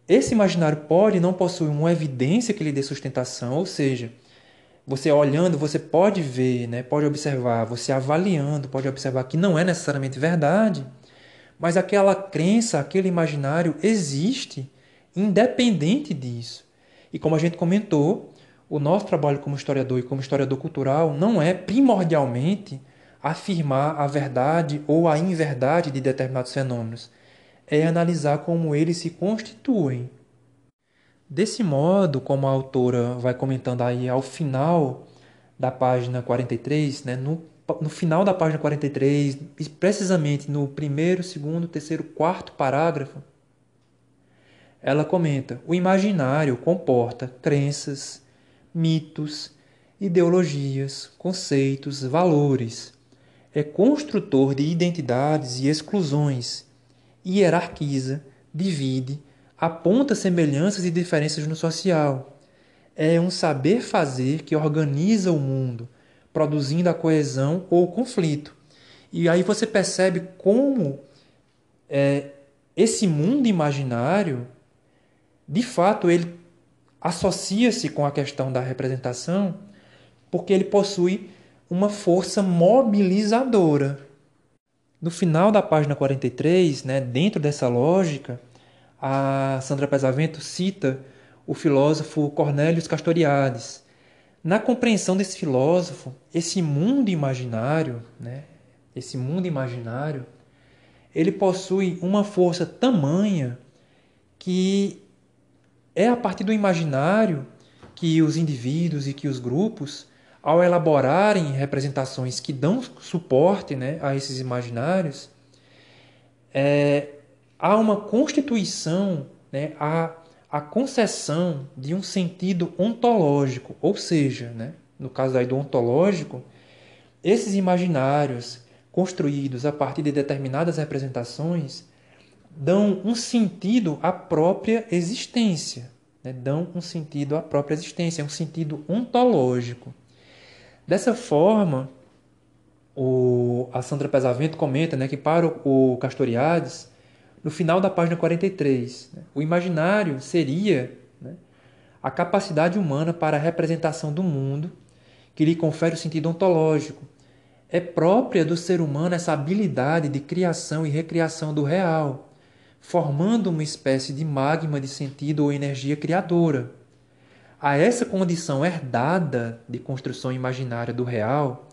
esse imaginário pode não possuir uma evidência que lhe dê sustentação, ou seja, você olhando, você pode ver, né, pode observar, você avaliando, pode observar que não é necessariamente verdade, mas aquela crença, aquele imaginário existe independente disso. E como a gente comentou, o nosso trabalho como historiador e como historiador cultural não é primordialmente afirmar a verdade ou a inverdade de determinados fenômenos, é analisar como eles se constituem. Desse modo, como a autora vai comentando aí ao final da página 43, né, no, no final da página 43, precisamente no primeiro, segundo, terceiro, quarto parágrafo, ela comenta: o imaginário comporta crenças, mitos, ideologias, conceitos, valores. É construtor de identidades e exclusões, hierarquiza, divide, aponta semelhanças e diferenças no social. É um saber fazer que organiza o mundo, produzindo a coesão ou o conflito. E aí você percebe como é, esse mundo imaginário, de fato, ele associa-se com a questão da representação porque ele possui uma força mobilizadora. No final da página 43, né, dentro dessa lógica, a Sandra Pesavento cita o filósofo Cornelius Castoriadis. Na compreensão desse filósofo, esse mundo imaginário, né, esse mundo imaginário, ele possui uma força tamanha que é a partir do imaginário que os indivíduos e que os grupos, ao elaborarem representações que dão suporte né, a esses imaginários, é, há uma constituição, né, há a concessão de um sentido ontológico, ou seja, né, no caso aí do ontológico, esses imaginários construídos a partir de determinadas representações dão um sentido à própria existência, né? dão um sentido à própria existência, um sentido ontológico. Dessa forma, o, a Sandra Pesavento comenta né, que para o, o Castoriades, no final da página 43, né, o imaginário seria né, a capacidade humana para a representação do mundo que lhe confere o sentido ontológico. É própria do ser humano essa habilidade de criação e recriação do real, formando uma espécie de magma de sentido ou energia criadora. A essa condição herdada de construção imaginária do real,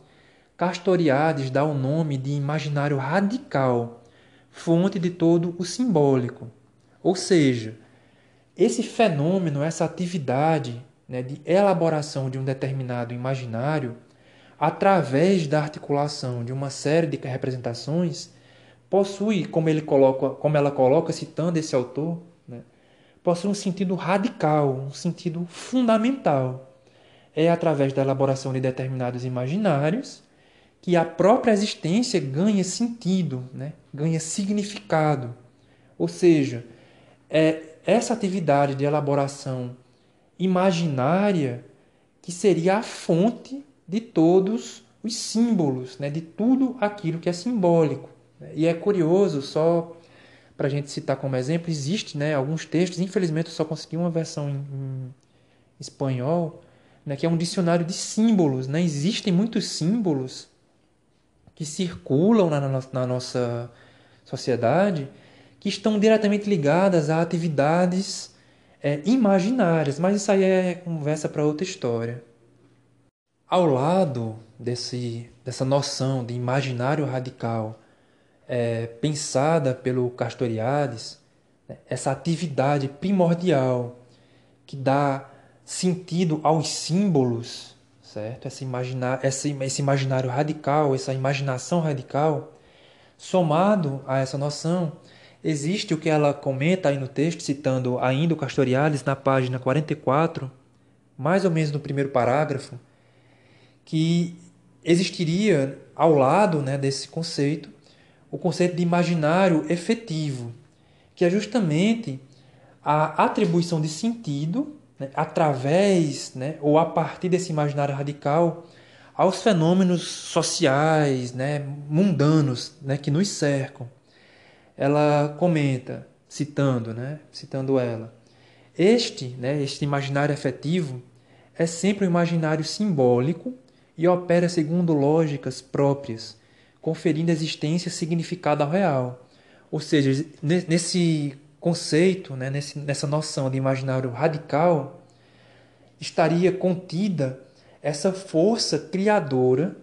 Castoriades dá o nome de imaginário radical, fonte de todo o simbólico. Ou seja, esse fenômeno, essa atividade né, de elaboração de um determinado imaginário, através da articulação de uma série de representações, possui, como, ele coloca, como ela coloca, citando esse autor, né, possui um sentido radical, um sentido fundamental. É através da elaboração de determinados imaginários que a própria existência ganha sentido, né, ganha significado. Ou seja, é essa atividade de elaboração imaginária que seria a fonte de todos os símbolos, né, de tudo aquilo que é simbólico. E é curioso, só para a gente citar como exemplo, existe né, alguns textos, infelizmente eu só consegui uma versão em, em espanhol, né, que é um dicionário de símbolos. Né? Existem muitos símbolos que circulam na, na, na nossa sociedade que estão diretamente ligadas a atividades é, imaginárias, mas isso aí é conversa para outra história. Ao lado desse, dessa noção de imaginário radical é, pensada pelo Castoriades, né, essa atividade primordial que dá sentido aos símbolos, certo? Essa imaginar, esse, esse imaginário radical, essa imaginação radical, somado a essa noção, existe o que ela comenta aí no texto, citando ainda o Castoriades na página 44, mais ou menos no primeiro parágrafo, que existiria ao lado né, desse conceito o conceito de imaginário efetivo, que é justamente a atribuição de sentido né, através né, ou a partir desse imaginário radical aos fenômenos sociais, né, mundanos né, que nos cercam. Ela comenta, citando, né, citando ela, este, né, este imaginário efetivo é sempre um imaginário simbólico e opera segundo lógicas próprias, conferindo existência e significado ao real. Ou seja, nesse conceito, né, nessa noção de imaginário radical, estaria contida essa força criadora,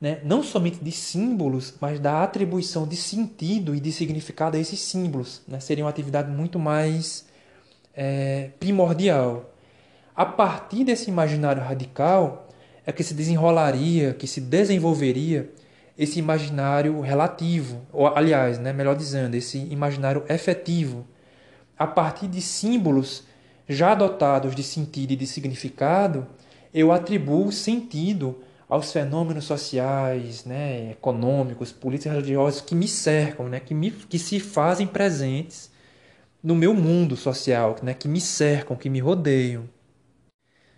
né, não somente de símbolos, mas da atribuição de sentido e de significado a esses símbolos. Né, seria uma atividade muito mais é, primordial. A partir desse imaginário radical é que se desenrolaria, que se desenvolveria esse imaginário relativo, ou aliás, né, melhor dizendo, esse imaginário efetivo, a partir de símbolos já dotados de sentido e de significado, eu atribuo sentido aos fenômenos sociais, né, econômicos, políticos religiosos que me cercam, né, que, me, que se fazem presentes no meu mundo social, né, que me cercam, que me rodeiam.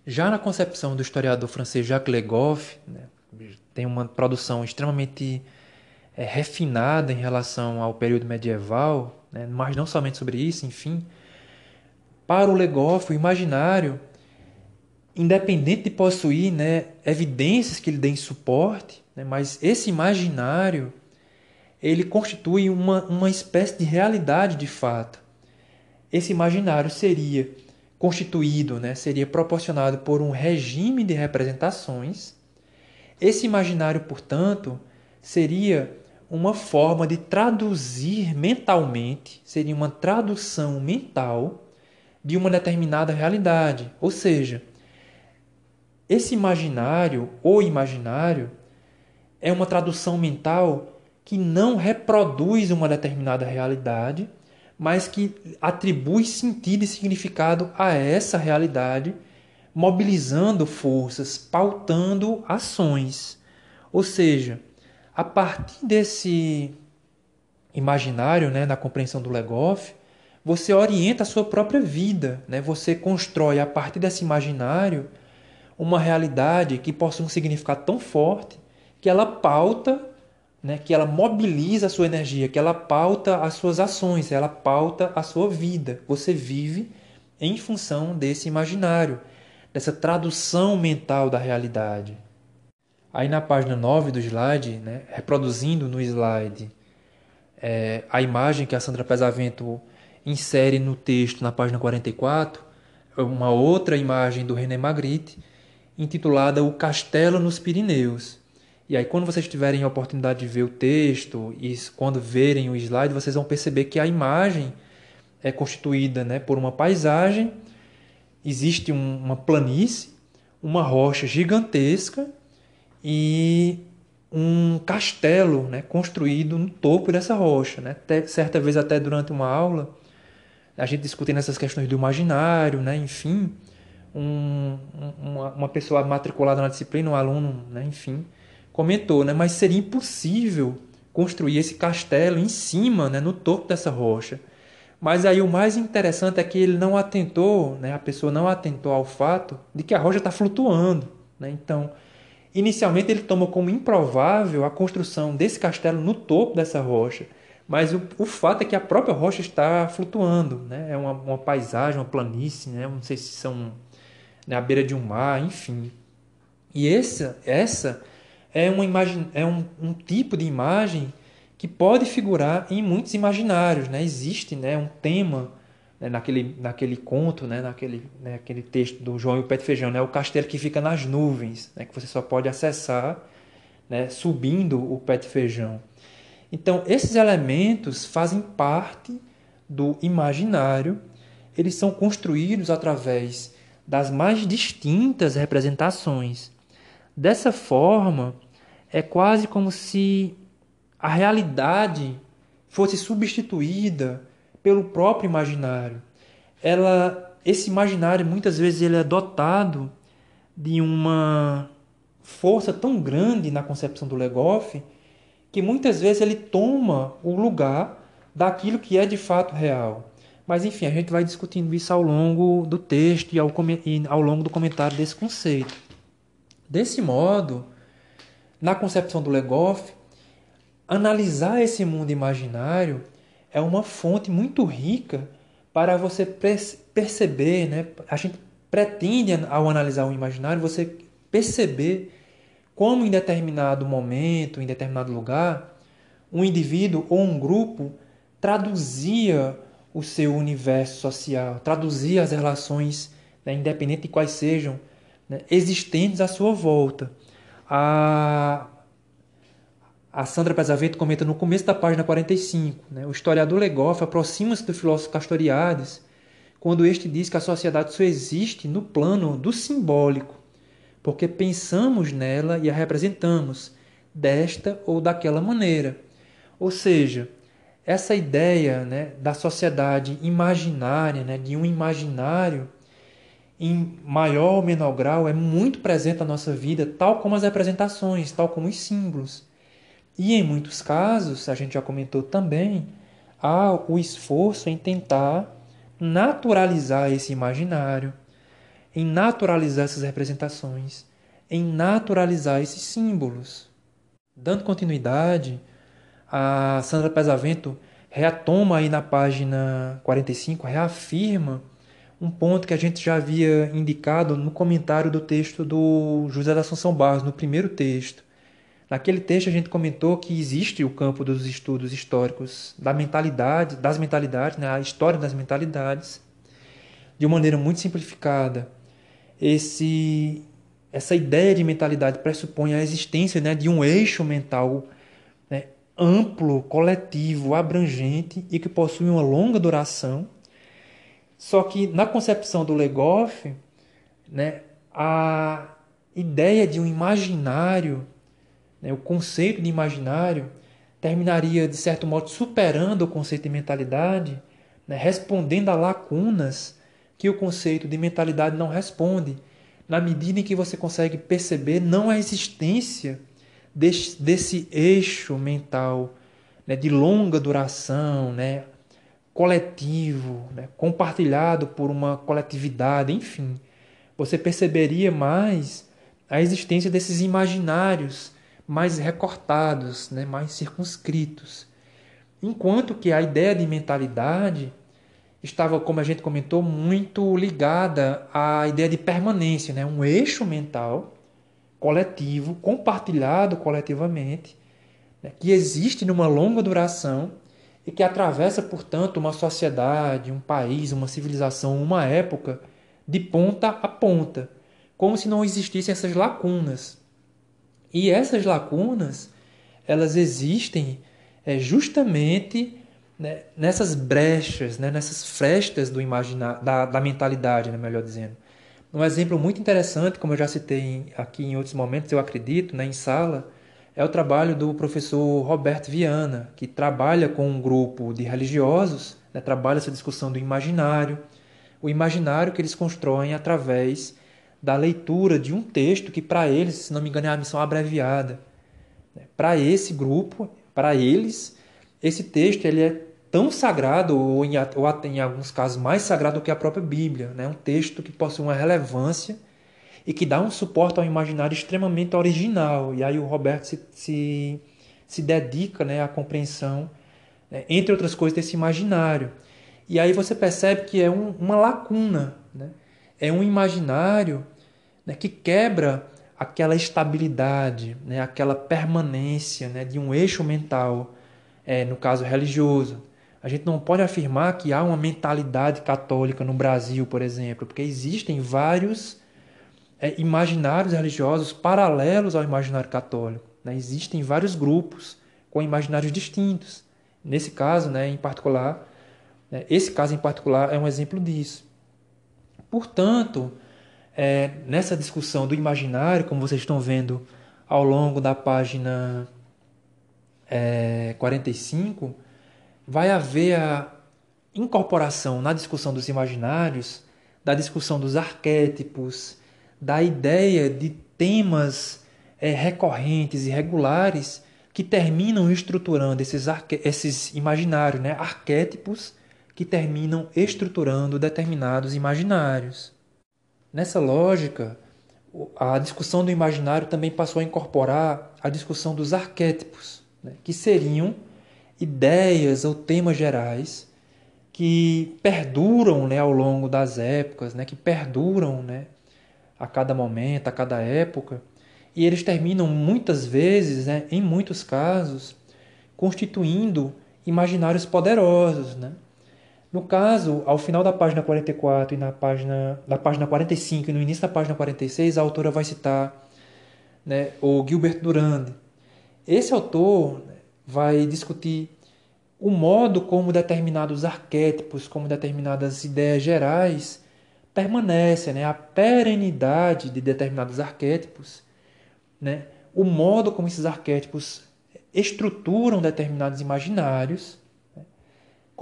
Já na concepção do historiador francês Jacques Legoff, né, tem uma produção extremamente é, refinada em relação ao período medieval, né, mas não somente sobre isso, enfim. Para o Legoff, o imaginário, independente de possuir né, evidências que lhe deem suporte, né, mas esse imaginário ele constitui uma, uma espécie de realidade de fato. Esse imaginário seria constituído, né, seria proporcionado por um regime de representações. Esse imaginário, portanto, seria uma forma de traduzir mentalmente, seria uma tradução mental de uma determinada realidade. Ou seja, esse imaginário ou imaginário é uma tradução mental que não reproduz uma determinada realidade, mas que atribui sentido e significado a essa realidade, mobilizando forças, pautando ações. Ou seja, a partir desse imaginário, né, na compreensão do Legoff, você orienta a sua própria vida, né? Você constrói a partir desse imaginário uma realidade que possui um significado tão forte que ela pauta né, que ela mobiliza a sua energia, que ela pauta as suas ações, ela pauta a sua vida. Você vive em função desse imaginário, dessa tradução mental da realidade. Aí na página 9 do slide, né, reproduzindo no slide é, a imagem que a Sandra Pesavento insere no texto na página 44, uma outra imagem do René Magritte, intitulada O Castelo nos Pirineus. E aí, quando vocês tiverem a oportunidade de ver o texto e quando verem o slide, vocês vão perceber que a imagem é constituída né, por uma paisagem, existe um, uma planície, uma rocha gigantesca e um castelo né, construído no topo dessa rocha. Né? Até, certa vez, até durante uma aula, a gente discutindo essas questões do imaginário, né? enfim, um, uma, uma pessoa matriculada na disciplina, um aluno, né? enfim, comentou, né? Mas seria impossível construir esse castelo em cima, né? no topo dessa rocha. Mas aí o mais interessante é que ele não atentou, né? A pessoa não atentou ao fato de que a rocha está flutuando, né? Então, inicialmente ele tomou como improvável a construção desse castelo no topo dessa rocha. Mas o, o fato é que a própria rocha está flutuando, né? É uma, uma paisagem, uma planície, né? Não sei se são na né, beira de um mar, enfim. E essa, essa é, uma imagem, é um, um tipo de imagem que pode figurar em muitos imaginários. Né? Existe né, um tema né, naquele, naquele conto, né, naquele, né, aquele texto do João e o Pé de Feijão, né, o castelo que fica nas nuvens, né, que você só pode acessar né, subindo o pé de feijão. Então, esses elementos fazem parte do imaginário, eles são construídos através das mais distintas representações. Dessa forma, é quase como se a realidade fosse substituída pelo próprio imaginário. Ela esse imaginário muitas vezes ele é dotado de uma força tão grande na concepção do Legoff que muitas vezes ele toma o lugar daquilo que é de fato real. Mas enfim, a gente vai discutindo isso ao longo do texto e ao, e ao longo do comentário desse conceito. Desse modo, na concepção do Legoff, analisar esse mundo imaginário é uma fonte muito rica para você perceber, né? A gente pretende ao analisar o imaginário você perceber como em determinado momento, em determinado lugar, um indivíduo ou um grupo traduzia o seu universo social, traduzia as relações, né, independente de quais sejam, né, existentes à sua volta. A, a Sandra Pesavento comenta no começo da página 45, né, o historiador Legoff aproxima-se do filósofo Castoriades quando este diz que a sociedade só existe no plano do simbólico, porque pensamos nela e a representamos desta ou daquela maneira. Ou seja, essa ideia né, da sociedade imaginária, né, de um imaginário, em maior ou menor grau, é muito presente na nossa vida, tal como as representações, tal como os símbolos. E em muitos casos, a gente já comentou também, há o esforço em tentar naturalizar esse imaginário, em naturalizar essas representações, em naturalizar esses símbolos. Dando continuidade, a Sandra Pesavento retoma aí na página 45, reafirma um ponto que a gente já havia indicado no comentário do texto do José da Assunção Barros, no primeiro texto. Naquele texto a gente comentou que existe o campo dos estudos históricos da mentalidade, das mentalidades, né, a história das mentalidades, de uma maneira muito simplificada esse essa ideia de mentalidade pressupõe a existência né, de um eixo mental né, amplo, coletivo, abrangente e que possui uma longa duração. Só que na concepção do Legoff, né, a ideia de um imaginário, né, o conceito de imaginário, terminaria, de certo modo, superando o conceito de mentalidade, né, respondendo a lacunas que o conceito de mentalidade não responde, na medida em que você consegue perceber não a existência desse, desse eixo mental né, de longa duração, né, coletivo, né, compartilhado por uma coletividade, enfim. Você perceberia mais a existência desses imaginários mais recortados, né, mais circunscritos. Enquanto que a ideia de mentalidade estava, como a gente comentou, muito ligada à ideia de permanência, né? um eixo mental coletivo, compartilhado coletivamente, né? que existe numa longa duração e que atravessa, portanto, uma sociedade, um país, uma civilização, uma época, de ponta a ponta, como se não existissem essas lacunas. E essas lacunas, elas existem é, justamente né, nessas brechas, né, nessas frestas do imaginar, da, da mentalidade, né, melhor dizendo. Um exemplo muito interessante, como eu já citei aqui em outros momentos, eu acredito, né, em sala, é o trabalho do professor Roberto Viana, que trabalha com um grupo de religiosos, né, trabalha essa discussão do imaginário, o imaginário que eles constroem através da leitura de um texto que para eles, se não me engano, é a missão abreviada. Para esse grupo, para eles, esse texto ele é tão sagrado, ou em, ou em alguns casos mais sagrado do que a própria Bíblia. Né? Um texto que possui uma relevância e que dá um suporte ao imaginário extremamente original. E aí o Roberto se, se, se dedica né, à compreensão, né, entre outras coisas, desse imaginário. E aí você percebe que é um, uma lacuna, né? é um imaginário né, que quebra aquela estabilidade, né, aquela permanência né, de um eixo mental, é, no caso religioso. A gente não pode afirmar que há uma mentalidade católica no Brasil, por exemplo, porque existem vários é, imaginários religiosos paralelos ao imaginário católico. Né? Existem vários grupos com imaginários distintos. Nesse caso, né, em particular, né, esse caso em particular é um exemplo disso. Portanto, é, nessa discussão do imaginário, como vocês estão vendo ao longo da página é, 45, vai haver a incorporação na discussão dos imaginários da discussão dos arquétipos, da ideia de temas é, recorrentes e regulares que terminam estruturando esses, esses imaginários, né? arquétipos que terminam estruturando determinados imaginários. Nessa lógica, a discussão do imaginário também passou a incorporar a discussão dos arquétipos, né? que seriam ideias ou temas gerais que perduram né, ao longo das épocas, né, que perduram né, a cada momento, a cada época, e eles terminam muitas vezes, né, em muitos casos, constituindo imaginários poderosos. Né? No caso, ao final da página 44 e na página, da página 45 e no início da página 46, a autora vai citar né, o Gilbert Durand. Esse autor né, vai discutir o modo como determinados arquétipos, como determinadas ideias gerais permanecem, né? a perenidade de determinados arquétipos, né? o modo como esses arquétipos estruturam determinados imaginários?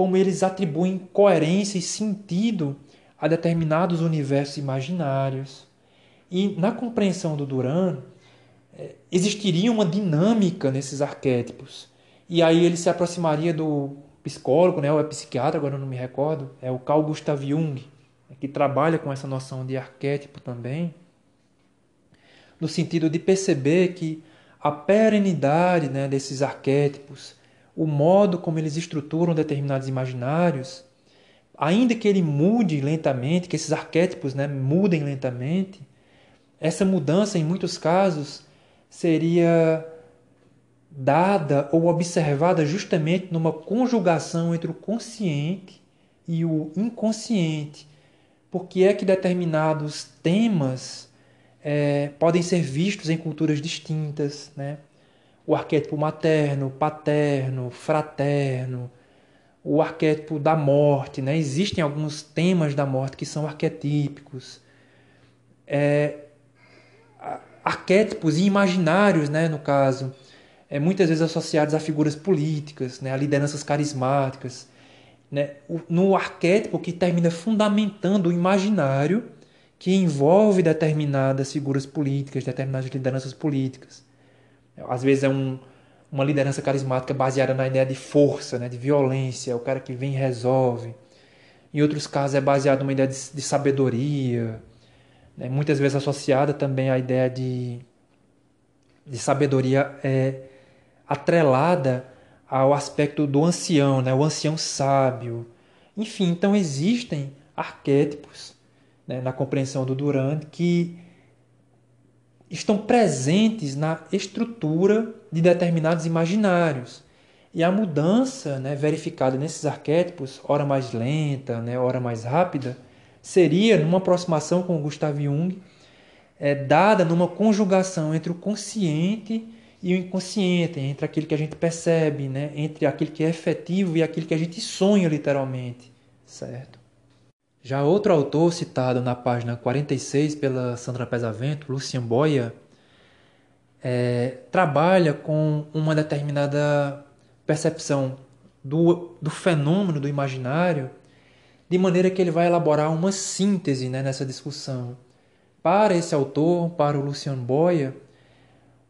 Como eles atribuem coerência e sentido a determinados universos imaginários. E na compreensão do Duran, eh, existiria uma dinâmica nesses arquétipos e aí ele se aproximaria do psicólogo, né, ou é psiquiatra, agora eu não me recordo, é o Carl Gustav Jung, que trabalha com essa noção de arquétipo também, no sentido de perceber que a perenidade né, desses arquétipos, o modo como eles estruturam determinados imaginários, ainda que ele mude lentamente, que esses arquétipos né, mudem lentamente, essa mudança, em muitos casos, seria dada ou observada justamente numa conjugação entre o consciente e o inconsciente. Porque é que determinados temas é, podem ser vistos em culturas distintas, né? O arquétipo materno, paterno, fraterno, o arquétipo da morte, né? Existem alguns temas da morte que são arquetípicos. É, arquétipos e imaginários, né, no caso, é, muitas vezes associados a figuras políticas, né, a lideranças carismáticas, né, no arquétipo que termina fundamentando o imaginário que envolve determinadas figuras políticas, determinadas lideranças políticas. Às vezes é um, uma liderança carismática baseada na ideia de força, né, de violência, o cara que vem e resolve. Em outros casos é baseado numa ideia de, de sabedoria, né, muitas vezes associada também à ideia de, de sabedoria é, atrelada ao aspecto do ancião, né? o ancião sábio. Enfim, então existem arquétipos né, na compreensão do Durand que estão presentes na estrutura de determinados imaginários. E a mudança né, verificada nesses arquétipos, ora mais lenta, né, ora mais rápida, seria, numa aproximação com Gustav Jung, é, dada numa conjugação entre o consciente e o inconsciente, entre aquilo que a gente percebe, né? entre aquilo que é efetivo e aquilo que a gente sonha literalmente, certo? Já outro autor citado na página 46 pela Sandra Pesavento, Lucian Boya, é, trabalha com uma determinada percepção do, do fenômeno do imaginário, de maneira que ele vai elaborar uma síntese né, nessa discussão. Para esse autor, para o Lucian Boya,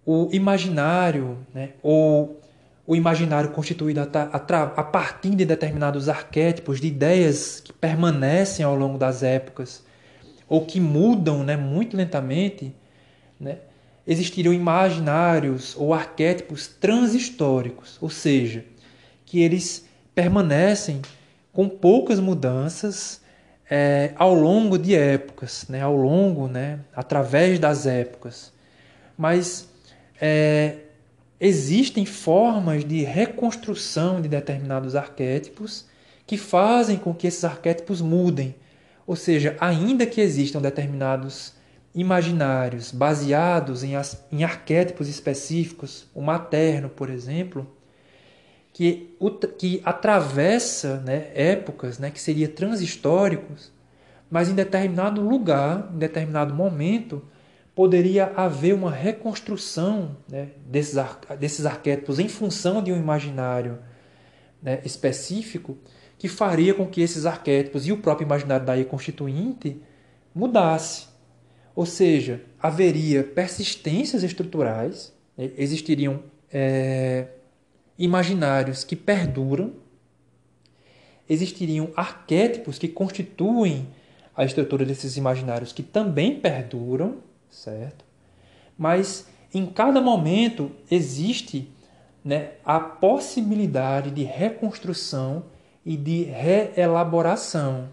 o imaginário, né, ou o imaginário constituído a, partir de determinados arquétipos, de ideias que permanecem ao longo das épocas, ou que mudam né, muito lentamente, né, existiriam imaginários ou arquétipos transhistóricos, ou seja, que eles permanecem com poucas mudanças é, ao longo de épocas, né, ao longo, né, através das épocas. Mas é, existem formas de reconstrução de determinados arquétipos que fazem com que esses arquétipos mudem. Ou seja, ainda que existam determinados imaginários baseados em, as, em arquétipos específicos, o materno, por exemplo, que, que atravessa né, épocas né, que seriam transhistóricos, mas em determinado lugar, em determinado momento, poderia haver uma reconstrução né, desses, ar, desses arquétipos em função de um imaginário né, específico que faria com que esses arquétipos e o próprio imaginário daí constituinte mudasse. Ou seja, haveria persistências estruturais, né? existiriam é, imaginários que perduram, existiriam arquétipos que constituem a estrutura desses imaginários que também perduram, certo? Mas em cada momento existe né, a possibilidade de reconstrução e de reelaboração.